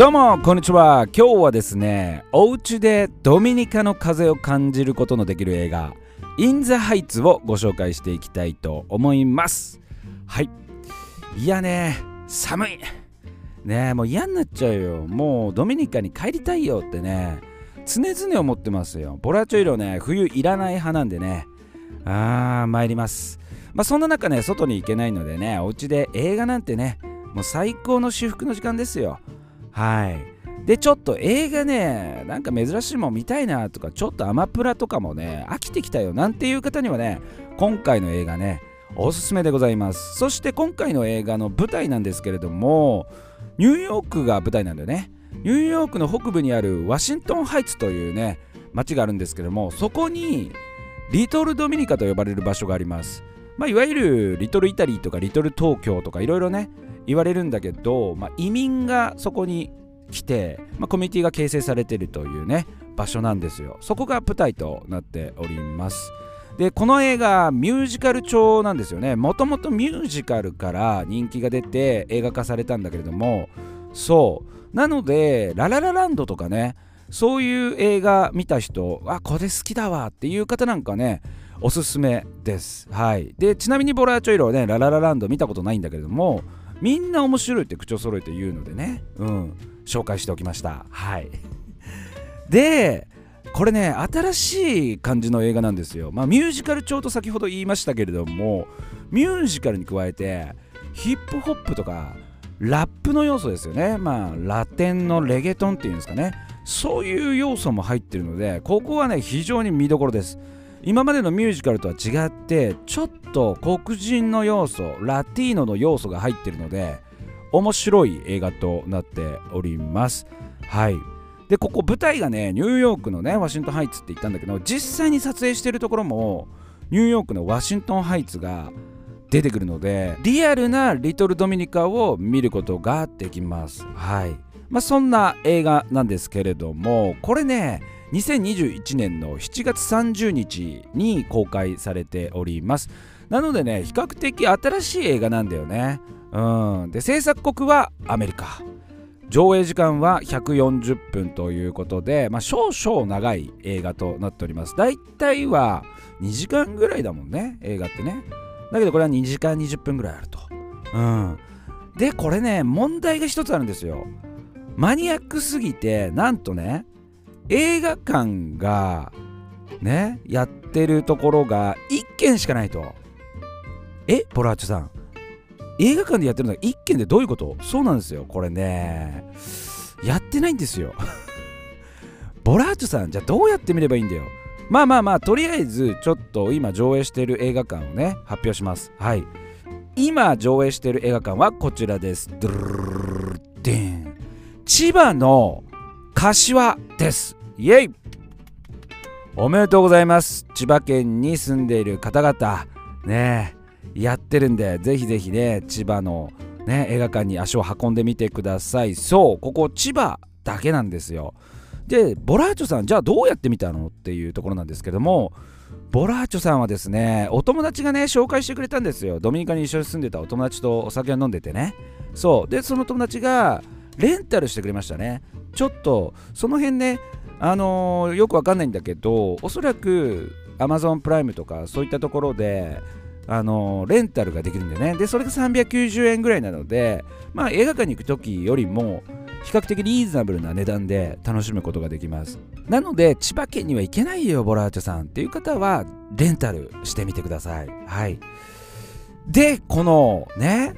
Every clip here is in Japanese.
どうもこんにちは。今日はですねお家でドミニカの風を感じることのできる映画イン・ザ・ハイツをご紹介していきたいと思います。はい。いやね寒い。ねもう嫌になっちゃうよ。もうドミニカに帰りたいよってね常々思ってますよ。ボラチョイロね冬いらない派なんでね。あー参ります。まあそんな中ね外に行けないのでねお家で映画なんてねもう最高の至福の時間ですよ。はい。でちょっと映画ねなんか珍しいもん見たいなとかちょっとアマプラとかもね飽きてきたよなんていう方にはね今回の映画ねおすすめでございます。そして今回の映画の舞台なんですけれどもニューヨークが舞台なんだよね。ニューヨークの北部にあるワシントンハイツというね町があるんですけどもそこにリトルドミニカと呼ばれる場所があります。まあ、いわゆるリトルイタリーとかリトル東京とかいろいろね言われるんだけど、まあ、移民がそこに来て、まあ、コミュニティが形成されてるというね場所なんですよ。そこが舞台となっております。でこの映画ミュージカル調なんですよね。もともとミュージカルから人気が出て映画化されたんだけれどもそう。なのでラララランドとかねそういう映画見た人あこれ好きだわっていう方なんかねおすすめです。はい。で、ちなみにボラチョイロね、ラララランド見たことないんだけれども、みんな面白いって口を揃えて言うのでね、うん、紹介しておきました。はい。で、これね、新しい感じの映画なんですよ。まあ、ミュージカル調と先ほど言いましたけれども、ミュージカルに加えて、ヒップホップとか、ラップの要素ですよね。まあ、ラテンのレゲトンっていうんですかね。そういう要素も入ってるので、ここはね、非常に見どころです。今までのミュージカルとは違ってちょっと黒人の要素ラティーノの要素が入ってるので面白い映画となっております。はい。でここ舞台がねニューヨークのねワシントンハイツって言ったんだけど実際に撮影してるところもニューヨークのワシントンハイツが出てくるのでリアルなリトルドミニカを見ることができます。はい。まあそんな映画なんですけれどもこれね2021年の7月30日に公開されております。なのでね比較的新しい映画なんだよね。うん。で制作国はアメリカ。上映時間は140分ということで、まあ、少々長い映画となっております。大体は2時間ぐらいだもんね映画ってね。だけどこれは2時間20分ぐらいあると。うん。でこれね問題が一つあるんですよ。マニアックすぎてなんとね映画館がねやってるところが1軒しかないと。えポラーチョさん。映画館でやってるのが1軒でどういうこと？そうなんですよこれね。やってないんですよ。ボラーチョさんじゃあどうやって見ればいいんだよ？まあまあまあとりあえずちょっと今上映してる映画館をね発表します。はい。今上映してる映画館はこちらです。ドゥルルル千葉の柏です。イエイ。おめでとうございます。千葉県に住んでいる方々。ねやってるんでぜひぜひね千葉のね映画館に足を運んでみてください。そうここ千葉だけなんですよ。でボラーチョさんじゃあどうやって見たの？っていうところなんですけどもボラーチョさんはですねお友達がね紹介してくれたんですよ。ドミニカに一緒に住んでたお友達とお酒を飲んでてね。そう。でその友達がレンタルしてくれましたね。ちょっとその辺ねあのー、よくわかんないんだけどおそらく Amazon プライムとかそういったところであの、レンタルができるんでね。でそれが390円ぐらいなのでまあ映画館に行く時よりも比較的リーズナブルな値段で楽しむことができます。なので千葉県には行けないよボラーチョさんっていう方はレンタルしてみてください。はい。でこのね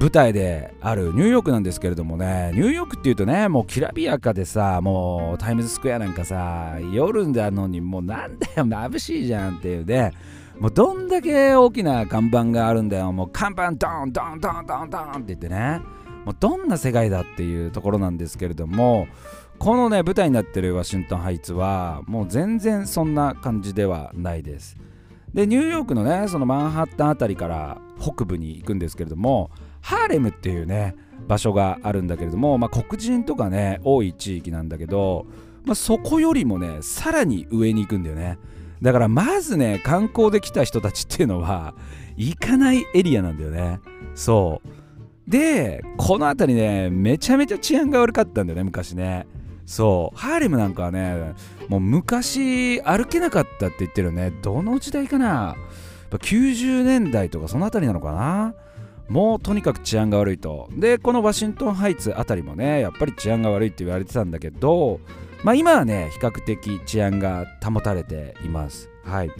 舞台であるニューヨークなんですけれどもねニューヨークっていうとねもうきらびやかでさもうタイムズスクエアなんかさ夜なのにもうなんだよ眩しいじゃんっていうねもうどんだけ大きな看板があるんだよもう看板ドンドンドンドンドンって言ってねもうどんな世界だっていうところなんですけれどもこのね舞台になってるワシントンハイツはもう全然そんな感じではないです。でニューヨークのねそのマンハッタン辺りから北部に行くんですけれどもハーレムっていうね場所があるんだけれども、まあ、黒人とかね多い地域なんだけど、まあ、そこよりもねさらに上に行くんだよね。だからまずね観光で来た人たちっていうのは行かないエリアなんだよね。そう。でこの辺りねめちゃめちゃ治安が悪かったんだよね昔ね。そう。ハーレムなんかはねもう昔歩けなかったって言ってるよね。どの時代かな。90年代とかその辺りなのかな。もうとにかく治安が悪いと。でこのワシントンハイツあたりもねやっぱり治安が悪いって言われてたんだけどまあ今はね比較的治安が保たれています。はい。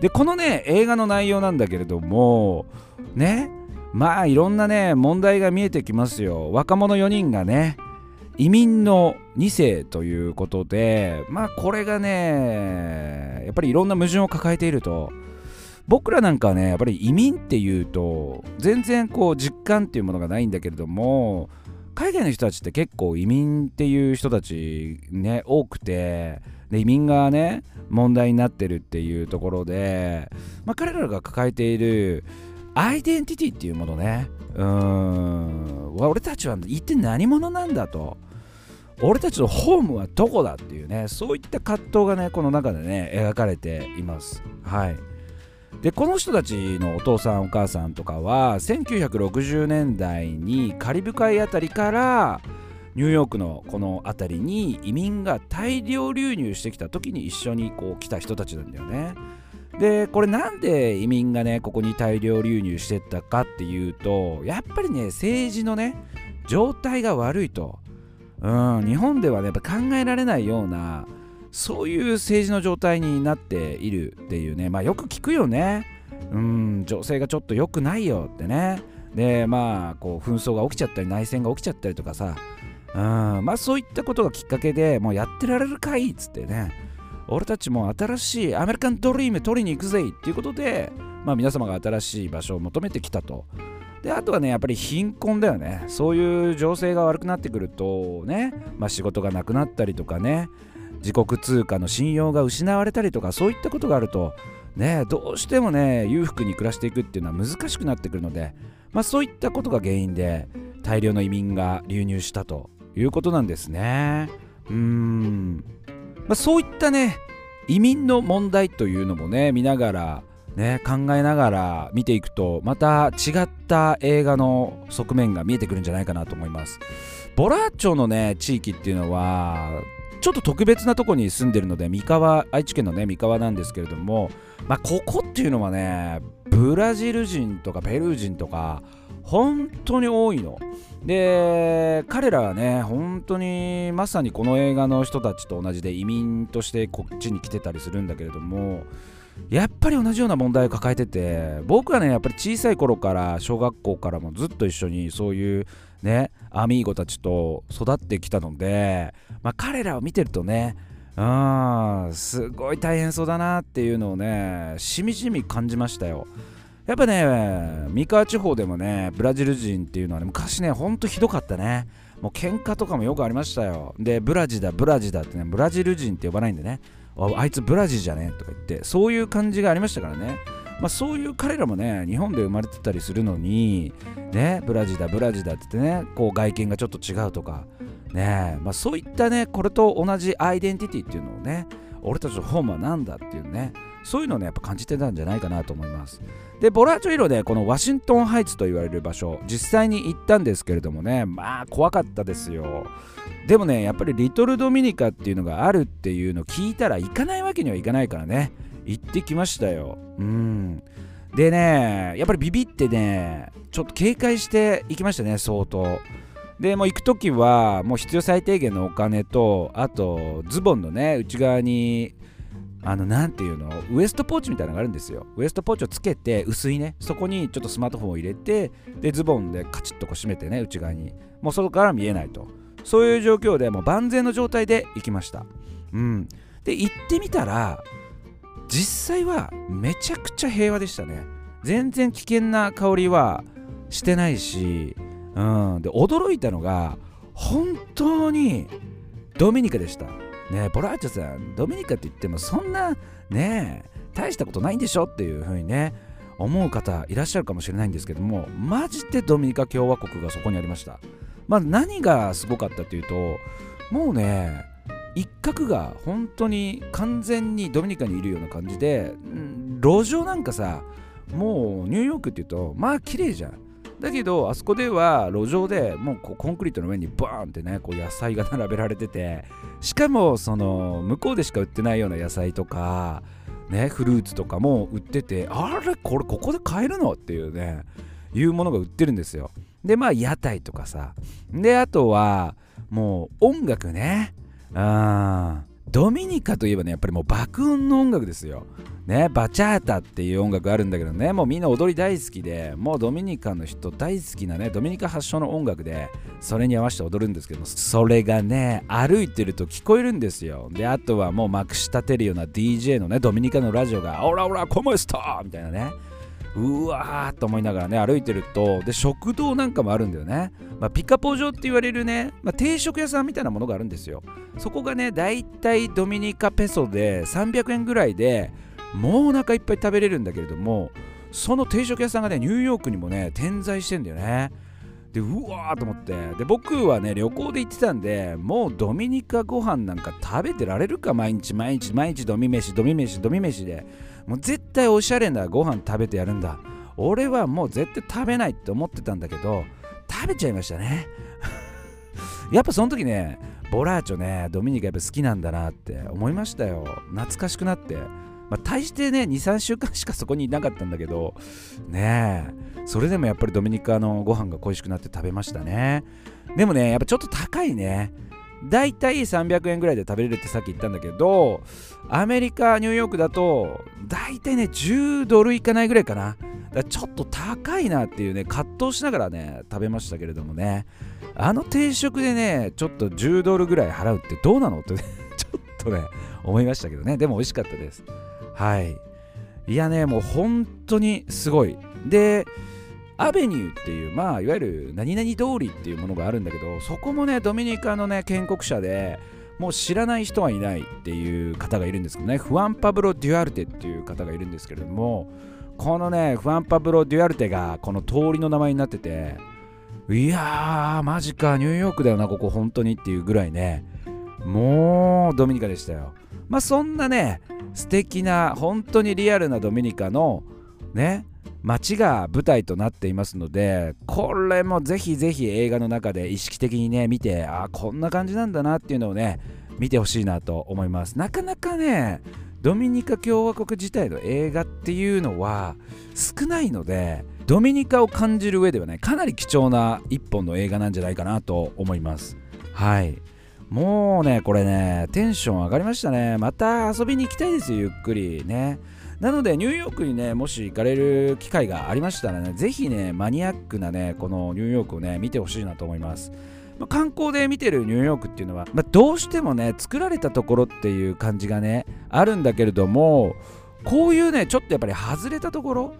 でこのね映画の内容なんだけれどもねまあいろんなね問題が見えてきますよ。若者4人がね移民の2世ということでまあこれがねやっぱりいろんな矛盾を抱えていると。僕らなんかはねやっぱり移民っていうと全然こう実感っていうものがないんだけれども海外の人たちって結構移民っていう人たちね多くてで移民がね問題になってるっていうところで、まあ、彼らが抱えているアイデンティティっていうものねうん俺たちは一体何者なんだと。俺たちのホームはどこだっていうねそういった葛藤がねこの中でね描かれています。はい。でこの人たちのお父さんお母さんとかは1960年代にカリブ海あたりからニューヨークのこの辺りに移民が大量流入してきた時に一緒にこう来た人たちなんだよね。でこれなんで移民がねここに大量流入してったかっていうとやっぱりね政治のね状態が悪いと。うん日本ではねやっぱ考えられないようなそういう政治の状態になっているっていうね。まあよく聞くよね。うん情勢がちょっと良くないよってね。でまあこう紛争が起きちゃったり内戦が起きちゃったりとかさ。うんまあそういったことがきっかけでもうやってられるかいっつってね。俺たちも新しいアメリカンドリーム取りに行くぜっていうことでまあ皆様が新しい場所を求めてきたと。であとはねやっぱり貧困だよね。そういう情勢が悪くなってくるとね、まあ、仕事がなくなったりとかね。自国通貨の信用が失われたりとかそういったことがあるとねどうしてもね裕福に暮らしていくっていうのは難しくなってくるので、まあ、そういったことが原因で大量の移民が流入したということなんですね。うーん、まあ、そういったね移民の問題というのもね見ながらね、考えながら見ていくとまた違った映画の側面が見えてくるんじゃないかなと思います。ボラーチョのね地域っていうのはちょっと特別なとこに住んでるので三河愛知県のね三河なんですけれども、まあ、ここっていうのはねブラジル人とかペルー人とか本当に多いの。で彼らはね本当にまさにこの映画の人たちと同じで移民としてこっちに来てたりするんだけれどもやっぱり同じような問題を抱えてて僕はねやっぱり小さい頃から小学校からもずっと一緒にそういうねアミーゴたちと育ってきたので、まあ、彼らを見てるとねうんすごい大変そうだなっていうのをねしみじみ感じましたよ。やっぱね三河地方でもねブラジル人っていうのはね昔ねほんとひどかったね。もう喧嘩とかもよくありましたよ。でブラジだブラジだってねブラジル人って呼ばないんでねあいつブラジじゃね？とか言ってそういう感じがありましたからね。まあ、そういう彼らもね日本で生まれてたりするのにねブラジだブラジだってってねこう外見がちょっと違うとかねまあ、そういったねこれと同じアイデンティティっていうのをね俺たちのホームは何だっていうねそういうのをねやっぱ感じてたんじゃないかなと思います。でボラーチョイロでこのワシントンハイツと言われる場所実際に行ったんですけれどもねまあ怖かったですよ。でもねやっぱりリトルドミニカっていうのがあるっていうのを聞いたら行かないわけにはいかないからね。行ってきましたよ。うん。でねやっぱりビビってねちょっと警戒して行きましたね相当。でもう行く時はもう必要最低限のお金とあとズボンのね内側にあの何ていうのウエストポーチみたいなのがあるんですよ。ウエストポーチをつけて薄いねそこにちょっとスマートフォンを入れてでズボンでカチッとこう締めてね内側に。もうそこから見えないと。そういう状況でもう万全の状態で行きました。うん。で行ってみたら実際はめちゃくちゃ平和でしたね。全然危険な香りはしてないし、うん、で驚いたのが本当にドミニカでした。ねボラーチョさんドミニカって言ってもそんなね大したことないんでしょっていう風にね思う方いらっしゃるかもしれないんですけどもマジでドミニカ共和国がそこにありました。まあ何がすごかったというともうね一角が本当に完全にドミニカにいるような感じで、路上なんかさもうニューヨークっていうとまあ綺麗じゃん。だけどあそこでは路上でもうこうコンクリートの上にバーンってねこう野菜が並べられててしかもその向こうでしか売ってないような野菜とかねフルーツとかも売っててあれこれここで買えるのっていうねいうものが売ってるんですよ。でまあ屋台とかさ。であとはもう音楽ねうん。ドミニカといえばねやっぱりもう爆音の音楽ですよ。ねバチャータっていう音楽あるんだけどねもうみんな踊り大好きでもうドミニカの人大好きなねドミニカ発祥の音楽でそれに合わせて踊るんですけどそれがね歩いてると聞こえるんですよ。であとはもうまくし立てるような DJ のねドミニカのラジオがオラオラコモエストみたいなね。うわーと思いながらね歩いてるとで食堂なんかもあるんだよね、まあ、ピカポ状って言われるね、まあ、定食屋さんみたいなものがあるんですよ。そこがねだいたいドミニカペソで300円ぐらいでもうお腹いっぱい食べれるんだけれどもその定食屋さんがねニューヨークにもね点在してんだよね。でうわーと思って。で僕はね旅行で行ってたんでもうドミニカご飯なんか食べてられるか？毎日毎日毎日ドミ飯ドミ飯ドミ飯で。もう絶対おしゃれなご飯食べてやるんだ。俺はもう絶対食べないって思ってたんだけど食べちゃいましたね。やっぱその時ねボラーチョねドミニカやっぱ好きなんだなって思いましたよ。懐かしくなって。まあ、大してね23週間しかそこにいなかったんだけどねそれでもやっぱりドミニカのご飯が恋しくなって食べましたね。でもねやっぱちょっと高いね。だいたい300円ぐらいで食べれるってさっき言ったんだけどアメリカニューヨークだとだいたいね10ドルいかないぐらいかな。だちょっと高いなっていうね葛藤しながらね食べましたけれどもね。あの定食でねちょっと10ドルぐらい払うってどうなの？ってね ちょっとね思いましたけどね。でも美味しかったです。はい。いやねもう本当にすごい。でアベニューっていうまあいわゆる何々通りっていうものがあるんだけどそこもねドミニカのね建国者でもう知らない人はいないっていう方がいるんですけどね。フアン・パブロ・デュアルテっていう方がいるんですけれどもこのねフアン・パブロ・デュアルテがこの通りの名前になってていやーマジかニューヨークだよなここ本当にっていうぐらいね。もうドミニカでしたよ。まあそんなね素敵な本当にリアルなドミニカのね街が舞台となっていますのでこれもぜひぜひ映画の中で意識的にね見てあこんな感じなんだなっていうのをね見てほしいなと思います。なかなかねドミニカ共和国自体の映画っていうのは少ないのでドミニカを感じる上ではねかなり貴重な一本の映画なんじゃないかなと思います。はい。もうねこれねテンション上がりましたね。また遊びに行きたいですよゆっくり。ね。なのでニューヨークにねもし行かれる機会がありましたらねぜひねマニアックなねこのニューヨークをね見てほしいなと思います。まあ、観光で見てるニューヨークっていうのは、まあ、どうしてもね作られたところっていう感じがねあるんだけれどもこういうねちょっとやっぱり外れたところ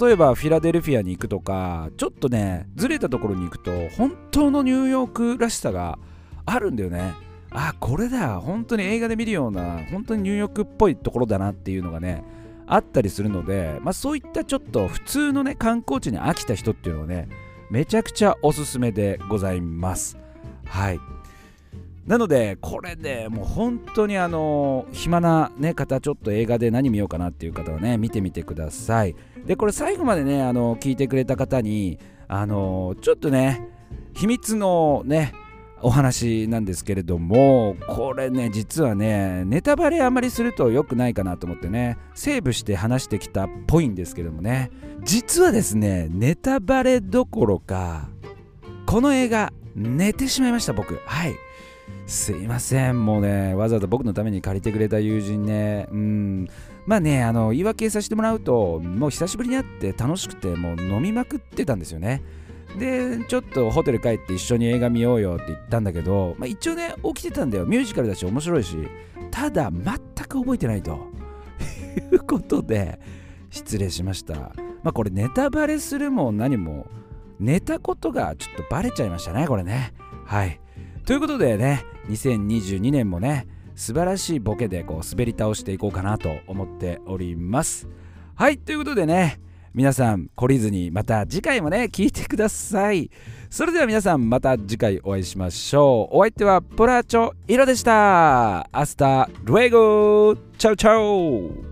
例えばフィラデルフィアに行くとかちょっとねずれたところに行くと本当のニューヨークらしさがあるんだよね。あこれだ本当に映画で見るような本当にニューヨークっぽいところだなっていうのがねあったりするので、まあ、そういったちょっと普通のね観光地に飽きた人っていうのはねめちゃくちゃおすすめでございます。はい。なのでこれでもう本当にあの暇な、ね、方ちょっと映画で何見ようかなっていう方はね見てみてください。でこれ最後までねあの聞いてくれた方にあのちょっとね秘密のねお話なんですけれどもこれね実はねネタバレあんまりすると良くないかなと思ってねセーブして話してきたっぽいんですけどもね。実はですねネタバレどころかこの映画寝てしまいました僕。はい。すいません。もうねわざわざ僕のために借りてくれた友人ね。うん。まあねあの言い訳させてもらうともう久しぶりに会って楽しくてもう飲みまくってたんですよね。でちょっとホテル帰って一緒に映画見ようよって言ったんだけど、まあ、一応ね起きてたんだよ。ミュージカルだし面白いしただ全く覚えてないと。いうことで失礼しました。まあこれネタバレするも何も寝たことがちょっとバレちゃいましたねこれね。はい。ということでね2022年もね素晴らしいボケでこう滑り倒していこうかなと思っております。はい。ということでね皆さん懲りずにまた次回もね聞いてください。それでは皆さんまた次回お会いしましょう。お相手はポラチョイロでした。 Hasta luego chao chao